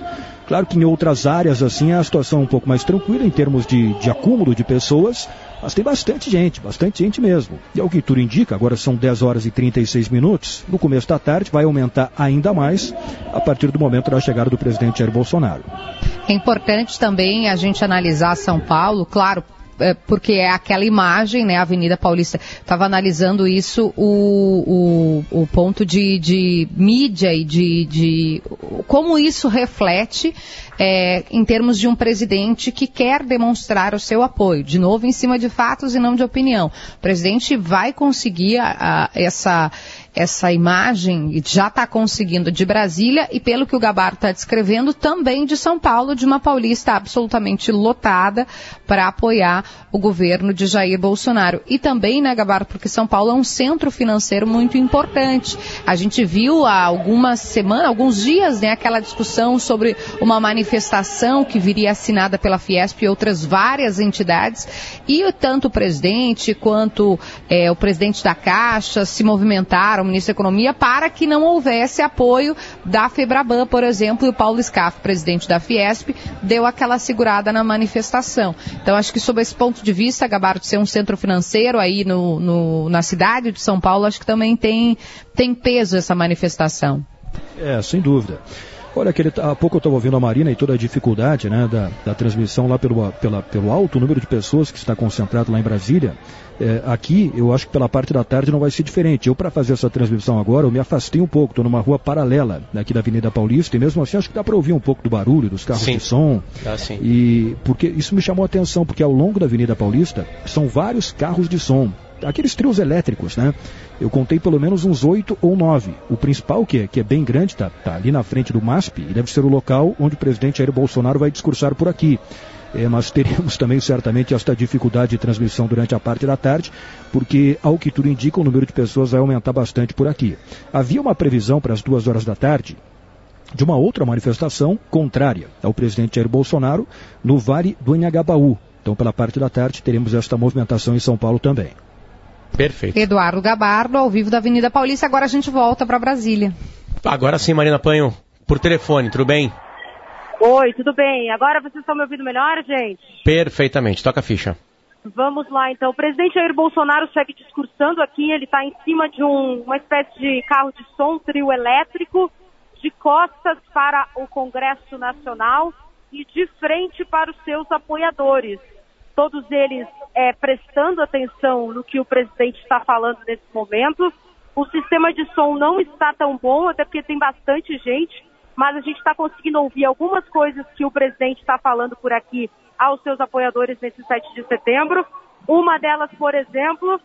Claro que em outras áreas assim a situação é um pouco mais tranquila em termos de, de acúmulo de pessoas, mas tem bastante gente, bastante gente mesmo. E ao que tudo indica, agora são 10 horas e 36 minutos, no começo da tarde vai aumentar ainda mais a partir do momento da chegada do presidente Jair Bolsonaro. É importante também a gente analisar São Paulo, claro, é, porque é aquela imagem, né, a Avenida Paulista. Estava analisando isso, o, o, o ponto de, de mídia e de, de como isso reflete é, em termos de um presidente que quer demonstrar o seu apoio, de novo em cima de fatos e não de opinião. O presidente vai conseguir a- a- essa essa imagem já está conseguindo de Brasília e pelo que o Gabardo está descrevendo também de São Paulo, de uma Paulista absolutamente lotada para apoiar o governo de Jair Bolsonaro. E também, né, Gabardo, porque São Paulo é um centro financeiro muito importante. A gente viu há algumas semanas, alguns dias, né, aquela discussão sobre uma manifestação que viria assinada pela Fiesp e outras várias entidades e tanto o presidente quanto eh, o presidente da Caixa se movimentaram, o ministro da Economia, para que não houvesse apoio da Febraban, por exemplo, e o Paulo Scaff, presidente da Fiesp, deu aquela segurada na manifestação. Então, acho que sob esse ponto de vista, Gabardo, ser um centro financeiro aí no, no- na cidade de São Paulo, acho que também tem, tem peso essa manifestação. É, sem dúvida. Olha, aquele, há pouco eu estava ouvindo a Marina e toda a dificuldade né, da, da transmissão lá pelo, pela- pelo alto número de pessoas que está concentrado lá em Brasília. É, aqui, eu acho que pela parte da tarde não vai ser diferente. Eu, para fazer essa transmissão agora, eu me afastei um pouco. Estou numa rua paralela aqui da Avenida Paulista e mesmo assim acho que dá para ouvir um pouco do barulho dos carros Sim. de som. Dá sim. E porque isso me chamou a atenção, porque ao longo da Avenida Paulista são vários carros de som. Aqueles trios elétricos, né? Eu contei pelo menos uns oito ou nove. O principal, que é, que é bem grande, tá, tá ali na frente do MASP, e deve ser o local onde o presidente Jair Bolsonaro vai discursar por aqui. É, mas teremos [LAUGHS] também certamente esta dificuldade de transmissão durante a parte da tarde, porque, ao que tudo indica, o número de pessoas vai aumentar bastante por aqui. Havia uma previsão para as duas horas da tarde, de uma outra manifestação contrária ao presidente Jair Bolsonaro no Vale do Anhangabaú. Então, pela parte da tarde, teremos esta movimentação em São Paulo também. Perfeito. Eduardo Gabardo, ao vivo da Avenida Paulista. Agora a gente volta para Brasília. Agora sim, Marina Panho, por telefone, tudo bem? Oi, tudo bem? Agora vocês estão me ouvindo melhor, gente? Perfeitamente, toca a ficha. Vamos lá, então. O presidente Jair Bolsonaro segue discursando aqui. Ele está em cima de um- uma espécie de carro de som, trio elétrico, de costas para o Congresso Nacional e de frente para os seus apoiadores. Todos eles é, prestando atenção no que o presidente está falando nesse momento. O sistema de som não está tão bom, até porque tem bastante gente, mas a gente está conseguindo ouvir algumas coisas que o presidente está falando por aqui aos seus apoiadores nesse 7 de setembro. Uma delas, por exemplo,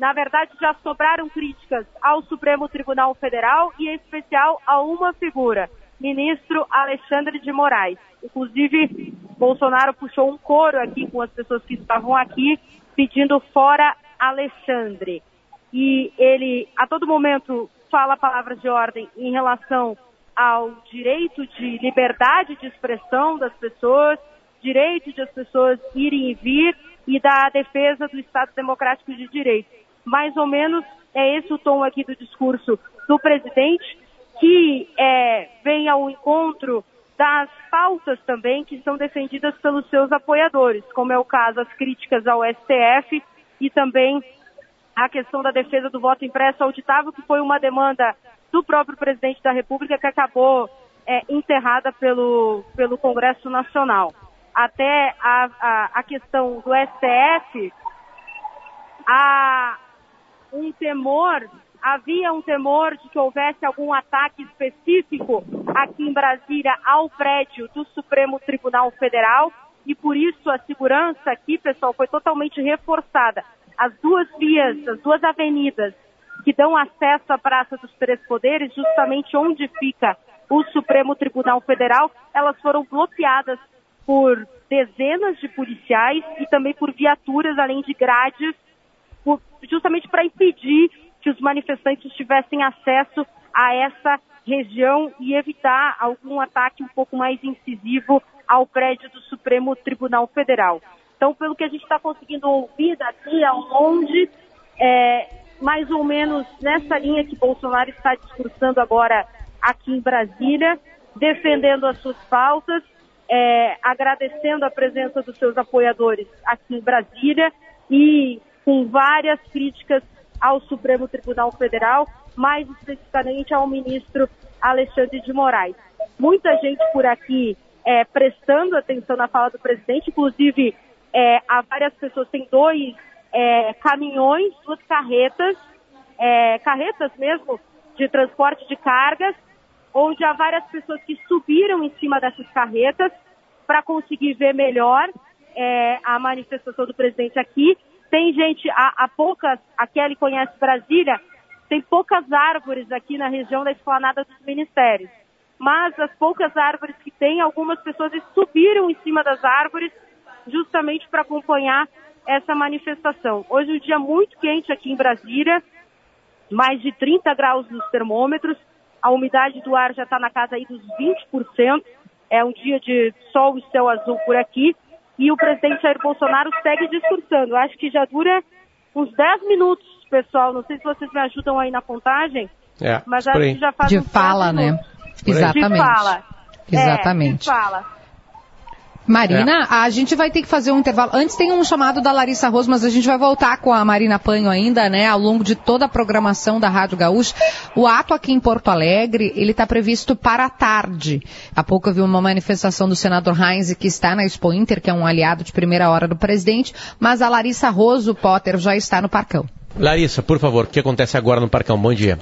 na verdade já sobraram críticas ao Supremo Tribunal Federal e em especial a uma figura, ministro Alexandre de Moraes. Inclusive, Bolsonaro puxou um coro aqui com as pessoas que estavam aqui pedindo fora Alexandre. E ele, a todo momento, fala palavras de ordem em relação ao direito de liberdade de expressão das pessoas, direito de as pessoas irem e vir e da defesa do Estado Democrático de Direito. Mais ou menos é esse o tom aqui do discurso do presidente, que é, vem ao encontro das pautas também que são defendidas pelos seus apoiadores, como é o caso as críticas ao STF e também a questão da defesa do voto impresso auditável, que foi uma demanda do próprio presidente da República que acabou é, enterrada pelo, pelo Congresso Nacional. Até a, a, a questão do STF, há um temor, havia um temor de que houvesse algum ataque específico aqui em Brasília ao prédio do Supremo Tribunal Federal e por isso a segurança aqui, pessoal, foi totalmente reforçada. As duas vias, as duas avenidas que dão acesso à Praça dos Três Poderes, justamente onde fica o Supremo Tribunal Federal, elas foram bloqueadas por dezenas de policiais e também por viaturas, além de grades, justamente para impedir que os manifestantes tivessem acesso a essa região e evitar algum ataque um pouco mais incisivo ao prédio do Supremo Tribunal Federal. Então, pelo que a gente está conseguindo ouvir daqui ao longe, é, mais ou menos nessa linha que Bolsonaro está discursando agora aqui em Brasília, defendendo as suas pautas, é, agradecendo a presença dos seus apoiadores aqui em Brasília e com várias críticas ao Supremo Tribunal Federal, mais especificamente ao ministro Alexandre de Moraes. Muita gente por aqui é, prestando atenção na fala do presidente, inclusive é, há várias pessoas, tem dois é, caminhões, duas carretas, é, carretas mesmo, de transporte de cargas, onde há várias pessoas que subiram em cima dessas carretas para conseguir ver melhor é, a manifestação do presidente aqui. Tem gente, há, há poucas, a Kelly conhece Brasília, tem poucas árvores aqui na região da esplanada dos ministérios. Mas as poucas árvores que tem, algumas pessoas subiram em cima das árvores justamente para acompanhar essa manifestação. Hoje é um dia muito quente aqui em Brasília, mais de 30 graus nos termômetros, a umidade do ar já está na casa aí dos 20%, é um dia de sol e céu azul por aqui, e o presidente Jair Bolsonaro segue discursando. Acho que já dura uns 10 minutos, pessoal, não sei se vocês me ajudam aí na contagem, é, mas acho que já faz De fala, 10 né? Exatamente. De fala. Exatamente. É, de fala. Marina, a gente vai ter que fazer um intervalo. Antes tem um chamado da Larissa Rose, mas a gente vai voltar com a Marina Panho ainda, né, ao longo de toda a programação da Rádio Gaúcha. O ato aqui em Porto Alegre, ele está previsto para a tarde. Há pouco eu vi uma manifestação do senador Heinz, que está na Expo Inter, que é um aliado de primeira hora do presidente, mas a Larissa Rose, o Potter, já está no Parcão. Larissa, por favor, o que acontece agora no Parcão? Bom dia.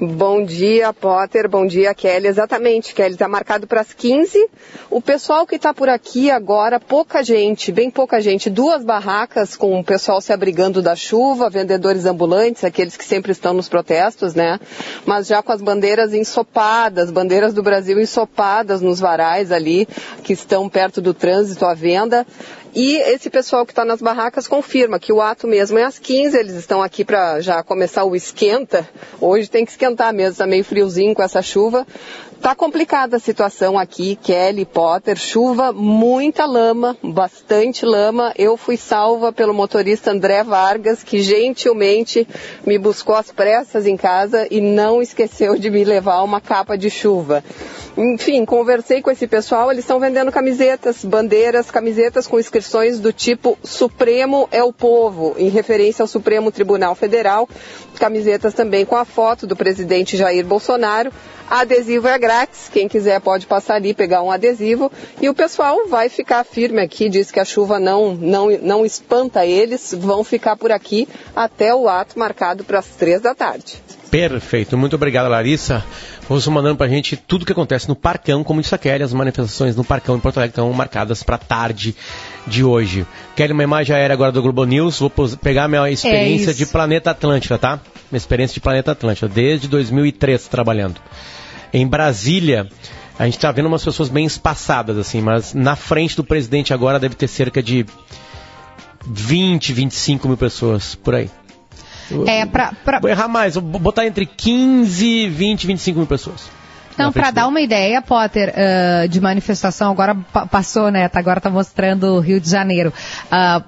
Bom dia, Potter. Bom dia, Kelly. Exatamente, Kelly. Está marcado para as 15. O pessoal que está por aqui agora, pouca gente, bem pouca gente. Duas barracas com o pessoal se abrigando da chuva, vendedores ambulantes, aqueles que sempre estão nos protestos, né? Mas já com as bandeiras ensopadas, bandeiras do Brasil ensopadas nos varais ali, que estão perto do trânsito à venda. E esse pessoal que está nas barracas confirma que o ato mesmo é às 15, eles estão aqui para já começar o esquenta. Hoje tem que esquentar mesmo, está meio friozinho com essa chuva. Tá complicada a situação aqui, Kelly, Potter, chuva, muita lama, bastante lama. Eu fui salva pelo motorista André Vargas, que gentilmente me buscou às pressas em casa e não esqueceu de me levar uma capa de chuva. Enfim, conversei com esse pessoal, eles estão vendendo camisetas, bandeiras, camisetas com inscrições do tipo Supremo é o Povo, em referência ao Supremo Tribunal Federal, camisetas também com a foto do presidente Jair Bolsonaro. Adesivo é grátis, quem quiser pode passar ali pegar um adesivo e o pessoal vai ficar firme aqui, diz que a chuva não, não, não espanta eles, vão ficar por aqui até o ato marcado para as três da tarde. Perfeito, muito obrigado, Larissa. Você mandando pra gente tudo que acontece no Parcão, como disse a Kelly, as manifestações no Parcão em Porto Alegre estão marcadas para tarde de hoje. Kelly, uma imagem aérea agora do Globo News, vou pegar minha experiência É de. Planeta Atlântida, tá? Minha experiência de Planeta Atlântida, desde 2003 trabalhando. Em Brasília, a gente tá vendo umas pessoas bem espaçadas, assim, mas na frente do presidente agora deve ter cerca de 20, 25 mil pessoas, por aí. É, pra, pra- Vou errar mais, vou botar entre 15, 20, 25 mil pessoas. Frente para dar uma ideia, Potter, ah, de manifestação, agora pa- passou, né? tá- Agora está mostrando o Rio de Janeiro. Ah,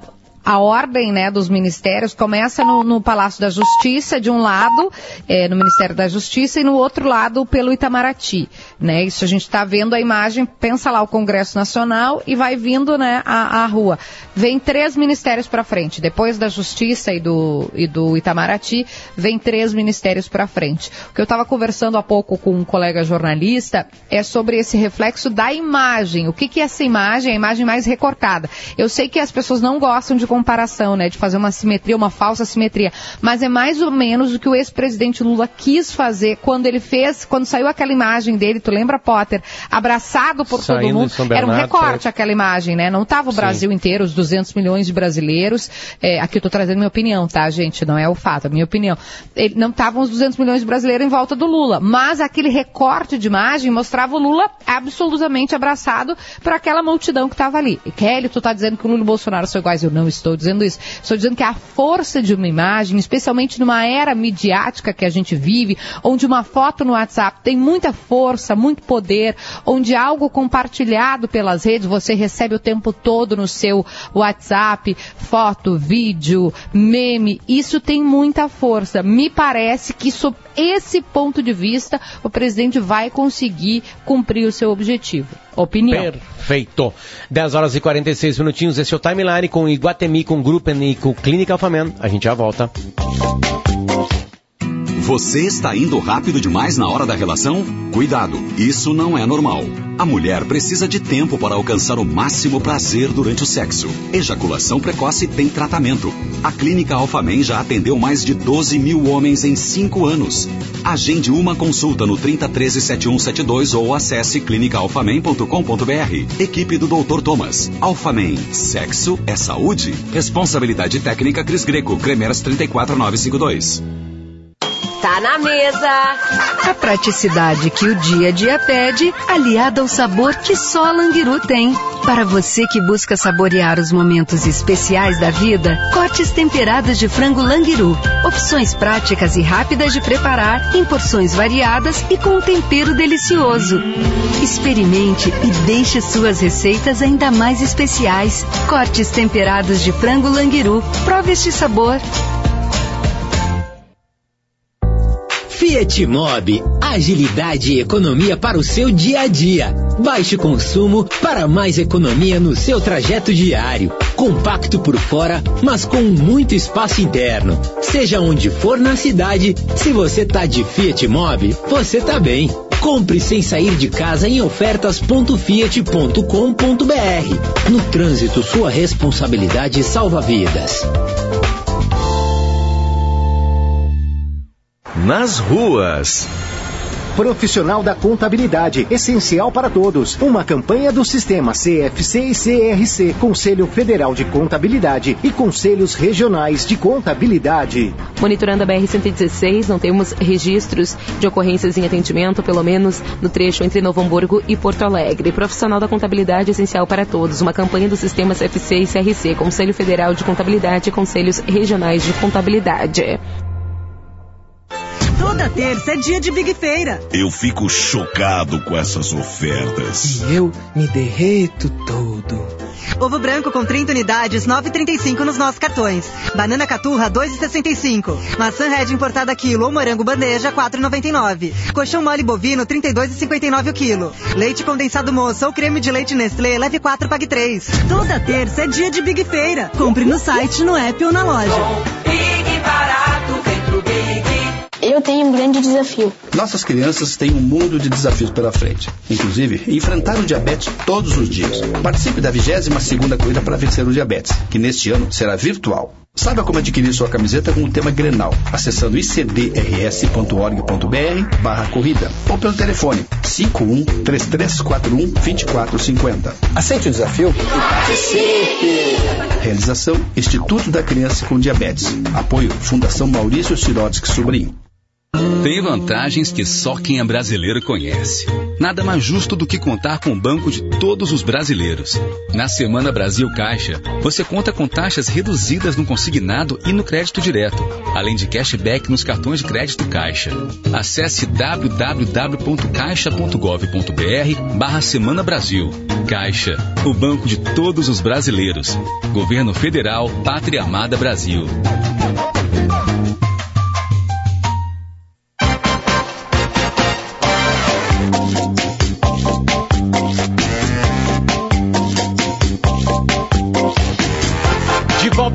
a ordem né, dos ministérios começa no, no Palácio da Justiça, de um lado, eh, no Ministério da Justiça, e no outro lado pelo Itamaraty. Né? Isso a gente está vendo a imagem, pensa lá o Congresso Nacional e vai vindo né, a, a rua. Vem três ministérios para frente. Depois da Justiça e do, e do Itamaraty, vem três ministérios para frente. O que eu estava conversando há pouco com um colega jornalista é sobre esse reflexo da imagem. O que, que é essa imagem? A imagem mais recortada. Eu sei que as pessoas não gostam de comparação, né? De fazer uma simetria, uma falsa simetria. Mas é mais ou menos o que o ex-presidente Lula quis fazer quando ele fez, quando saiu aquela imagem dele, lembra, Potter? Abraçado por Saindo todo mundo. São Era um Bernardo, recorte parece. aquela imagem, né? Não tava o Sim. Brasil inteiro, os 200 milhões de brasileiros. É, aqui eu estou trazendo minha opinião, tá, gente? Não é o fato, é a minha opinião. Ele, não estavam os 200 milhões de brasileiros em volta do Lula, mas aquele recorte de imagem mostrava o Lula absolutamente abraçado por aquela multidão que estava ali. E Kelly, tu está dizendo que o Lula e o Bolsonaro são iguais? Eu não estou dizendo isso. Estou dizendo que a força de uma imagem, especialmente numa era midiática que a gente vive, onde uma foto no WhatsApp tem muita força, muito poder, onde algo compartilhado pelas redes você recebe o tempo todo no seu WhatsApp, foto, vídeo, meme, isso tem muita força. Me parece que sob esse ponto de vista o presidente vai conseguir cumprir o seu objetivo. Opinião. Perfeito. 10 horas e 46 minutinhos. Esse é o Timeline com Iguatemi, com Gruppen e com Clínica Alfaman. A gente já volta. Você está indo rápido demais na hora da relação? Cuidado, isso não é normal. A mulher precisa de tempo para alcançar o máximo prazer durante o sexo. Ejaculação precoce tem tratamento. A Clínica Alfamen já atendeu mais de 12 mil homens em 5 anos. Agende uma consulta no 3013 7172 ou acesse clinicaalfamen.com.br. Equipe do Dr. Thomas. Alfamen. Sexo é saúde. Responsabilidade técnica Cris Greco. Cremeras 34952. Tá na mesa. A praticidade que o dia a dia pede, aliada ao sabor que só a Languiru tem. Para você que busca saborear os momentos especiais da vida, cortes temperados de frango Languiru. Opções práticas e rápidas de preparar, em porções variadas e com um tempero delicioso. Experimente e deixe suas receitas ainda mais especiais. Cortes temperados de frango Languiru. Prove este sabor. Fiat Mobi, agilidade e economia para o seu dia a dia. Baixo consumo para mais economia no seu trajeto diário. Compacto por fora, mas com muito espaço interno. Seja onde for na cidade, se você tá de Fiat Mobi, você tá bem. Compre sem sair de casa em ofertas.fiat.com.br. No trânsito, sua responsabilidade salva vidas. Nas ruas. Profissional da Contabilidade, essencial para todos. Uma campanha do Sistema CFC e CRC, Conselho Federal de Contabilidade e Conselhos Regionais de Contabilidade. Monitorando a BR-116, não temos registros de ocorrências em atendimento, pelo menos no trecho entre Novo Hamburgo e Porto Alegre. Profissional da Contabilidade, essencial para todos. Uma campanha do Sistema CFC e CRC, Conselho Federal de Contabilidade e Conselhos Regionais de Contabilidade. Toda terça é dia de Big Feira. Eu fico chocado com essas ofertas. E eu me derreto todo. Ovo branco com 30 unidades, 9,35 nos nossos cartões. Banana caturra, 2,65. Maçã red importada quilo ou morango bandeja, 4,99. Colchão mole bovino, 32,59 o quilo. Leite condensado moça ou creme de leite Nestlé, leve 4, pague 3. Toda terça é dia de Big Feira. Compre no site, no app ou na loja. Tenho um grande desafio. Nossas crianças têm um mundo de desafios pela frente. Inclusive, enfrentar o diabetes todos os dias. Participe da 22ª Corrida para Vencer o Diabetes, que neste ano será virtual. Saiba como adquirir sua camiseta com o tema Grenal, acessando icdrs.org.br barra corrida ou pelo telefone 51 3341 2450. Aceite o desafio participe! Realização Instituto da Criança com Diabetes. Apoio Fundação Maurício Sirotsky Sobrinho. Tem vantagens que só quem é brasileiro conhece. Nada mais justo do que contar com o banco de todos os brasileiros. Na Semana Brasil Caixa, você conta com taxas reduzidas no consignado e no crédito direto, além de cashback nos cartões de crédito Caixa. Acesse www.caixa.gov.br barra Semana Brasil. Caixa, o banco de todos os brasileiros. Governo Federal, Pátria Amada Brasil.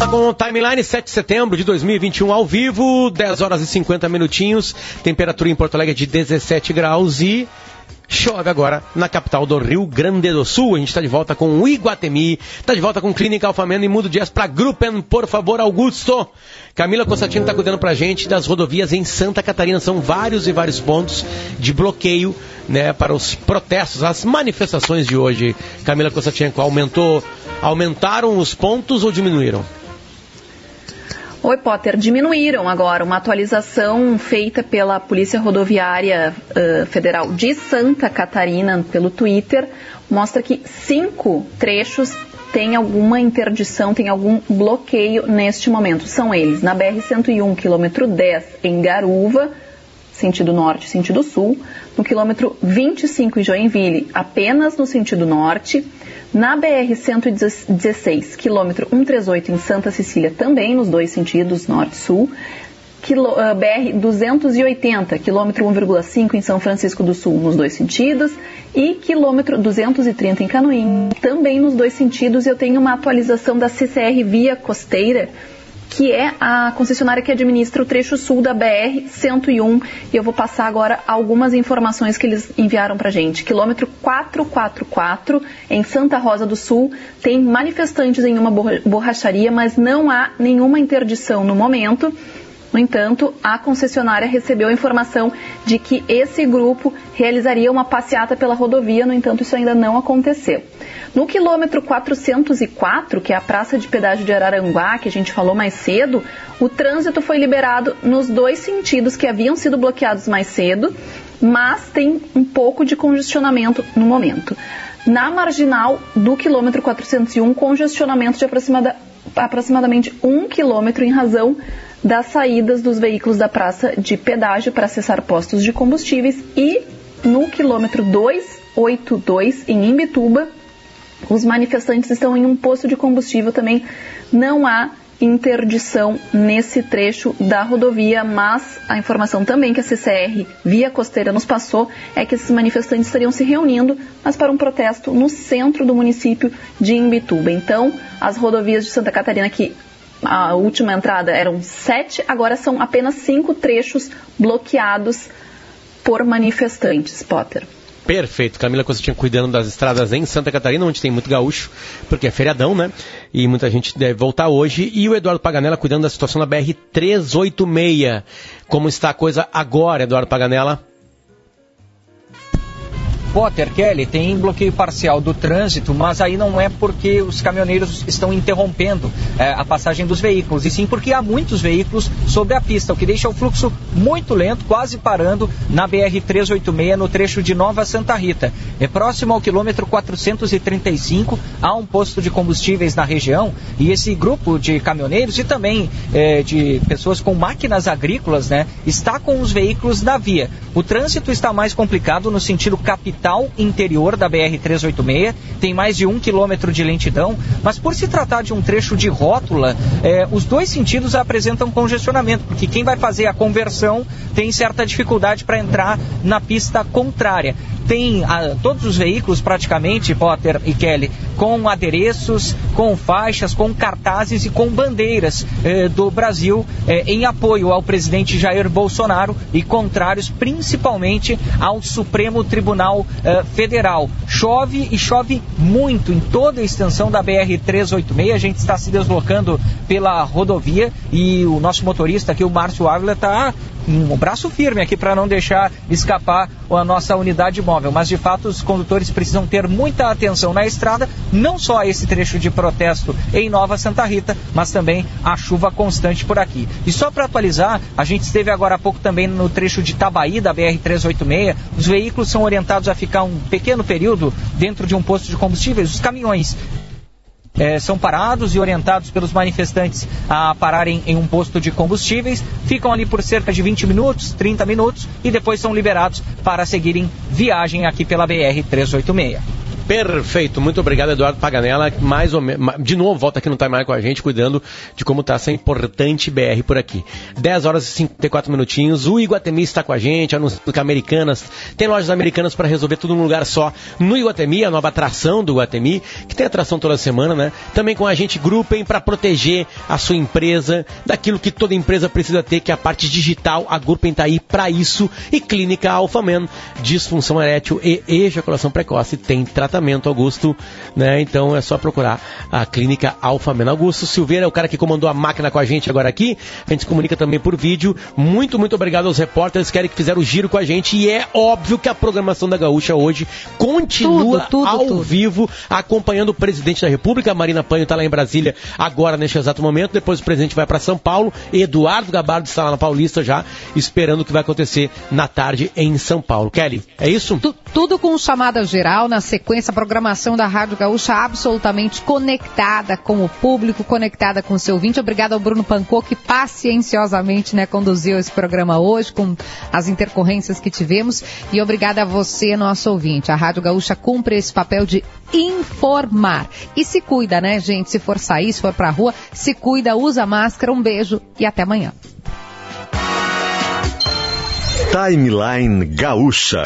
Com o Timeline 7 de setembro de 2021 ao vivo, 10 horas e 50 minutinhos, temperatura em Porto Alegre de 17 graus e chove agora na capital do Rio Grande do Sul. A gente está de volta com o Iguatemi, está de volta com Clínica Alfameno e muda o dias para Gruppen, por favor, Augusto. Camila Constantino está cuidando para a gente das rodovias em Santa Catarina. São vários e vários pontos de bloqueio né, para os protestos, as manifestações de hoje. Camila Constantino, aumentou, aumentaram os pontos ou diminuíram? Oi, Potter. Diminuíram agora uma atualização feita pela Polícia Rodoviária uh, Federal de Santa Catarina pelo Twitter mostra que cinco trechos têm alguma interdição, tem algum bloqueio neste momento. São eles na BR-101, quilômetro 10, em Garuva, sentido norte, sentido sul, no quilômetro 25 em Joinville, apenas no sentido norte, na BR-116, quilômetro 138 em Santa Cecília, também nos dois sentidos, norte-sul. BR-280, quilômetro 1,5 em São Francisco do Sul, nos dois sentidos. E quilômetro 230 em Canoim, também nos dois sentidos. Eu tenho uma atualização da CCR Via Costeira, que é a concessionária que administra o trecho sul da BR-101. E eu vou passar agora algumas informações que eles enviaram para gente. Quilômetro 444, em Santa Rosa do Sul, tem manifestantes em uma borracharia, mas não há nenhuma interdição no momento. No entanto, a concessionária recebeu a informação de que esse grupo realizaria uma passeata pela rodovia, no entanto, isso ainda não aconteceu. No quilômetro 404, que é a praça de pedágio de Araranguá, que a gente falou mais cedo, o trânsito foi liberado nos dois sentidos que haviam sido bloqueados mais cedo, mas tem um pouco de congestionamento no momento. Na marginal do quilômetro 401, congestionamento de aproximada, aproximadamente um quilômetro em razão das saídas dos veículos da praça de pedágio para acessar postos de combustíveis e no quilômetro 282 em Imbituba, os manifestantes estão em um posto de combustível também. Não há interdição nesse trecho da rodovia, mas a informação também que a CCR via costeira nos passou é que esses manifestantes estariam se reunindo, mas para um protesto no centro do município de Imbituba. Então, as rodovias de Santa Catarina que a última entrada eram sete, agora são apenas cinco trechos bloqueados por manifestantes, Potter. Perfeito. Camila Constantino cuidando das estradas em Santa Catarina, onde tem muito gaúcho, porque é feriadão, né? E muita gente deve voltar hoje. E o Eduardo Paganella cuidando da situação da BR-386. Como está a coisa agora, Eduardo Paganella? Potter, Kelly, tem bloqueio parcial do trânsito, mas aí não é porque os caminhoneiros estão interrompendo é, a passagem dos veículos, e sim porque há muitos veículos sobre a pista, o que deixa o fluxo muito lento, quase parando na BR-386, no trecho de Nova Santa Rita. É próximo ao quilômetro 435, há um posto de combustíveis na região, e esse grupo de caminhoneiros e também é, de pessoas com máquinas agrícolas, né, está com os veículos na via. O trânsito está mais complicado no sentido capital interior da BR-386, tem mais de um quilômetro de lentidão, mas por se tratar de um trecho de rótula, é, os dois sentidos apresentam congestionamento, porque quem vai fazer a conversão tem certa dificuldade para entrar na pista contrária. Tem a, todos os veículos praticamente, Potter e Kelly, com adereços, com faixas, com cartazes e com bandeiras eh, do Brasil eh, em apoio ao presidente Jair Bolsonaro e contrários principalmente ao Supremo Tribunal eh, Federal. Chove e chove muito em toda a extensão da BR-386. A gente está se deslocando pela rodovia e o nosso motorista aqui, o Márcio Ávila, está um braço firme aqui para não deixar escapar a nossa unidade móvel. Mas de fato os condutores precisam ter muita atenção na estrada, não só esse trecho de protesto em Nova Santa Rita, mas também a chuva constante por aqui. E só para atualizar, a gente esteve agora há pouco também no trecho de Tabaí da BR 386. Os veículos são orientados a ficar um pequeno período dentro de um posto de combustíveis. Os caminhões é, são parados e orientados pelos manifestantes a pararem em um posto de combustíveis, ficam ali por cerca de 20 minutos, 30 minutos e depois são liberados para seguirem viagem aqui pela BR 386. Perfeito, muito obrigado, Eduardo Paganella. Mais ou menos, de novo, volta aqui no Timeline com a gente, cuidando de como está essa importante BR por aqui. 10 horas e 54 minutinhos. O Iguatemi está com a gente, anunciando que Americanas tem lojas americanas para resolver tudo num lugar só. No Iguatemi, a nova atração do Iguatemi, que tem atração toda semana, né? Também com a gente Grupem para proteger a sua empresa daquilo que toda empresa precisa ter, que é a parte digital. A Grupem está aí para isso. E Clínica Alphaman, disfunção erétil e ejaculação precoce, tem tratamento tratamento, Augusto, né? Então é só procurar a clínica Alfa Men. Augusto Silveira é o cara que comandou a máquina com a gente agora aqui. A gente se comunica também por vídeo. Muito, muito obrigado aos repórteres que fizeram o giro com a gente. E é óbvio que a programação da Gaúcha hoje continua tudo, tudo, ao tudo. vivo, acompanhando o presidente da República. Marina Panho está lá em Brasília agora, neste exato momento. Depois o presidente vai para São Paulo. Eduardo Gabardo está lá na Paulista já, esperando o que vai acontecer na tarde em São Paulo. Kelly, é isso? Tu, tudo com chamada geral na sequência essa programação da Rádio Gaúcha absolutamente conectada com o público, conectada com o seu ouvinte. Obrigado ao Bruno Pancô, que pacienciosamente né, conduziu esse programa hoje, com as intercorrências que tivemos. E obrigada a você, nosso ouvinte. A Rádio Gaúcha cumpre esse papel de informar. E se cuida, né, gente? Se for sair, se for pra rua, se cuida, usa máscara. Um beijo e até amanhã. Timeline Gaúcha.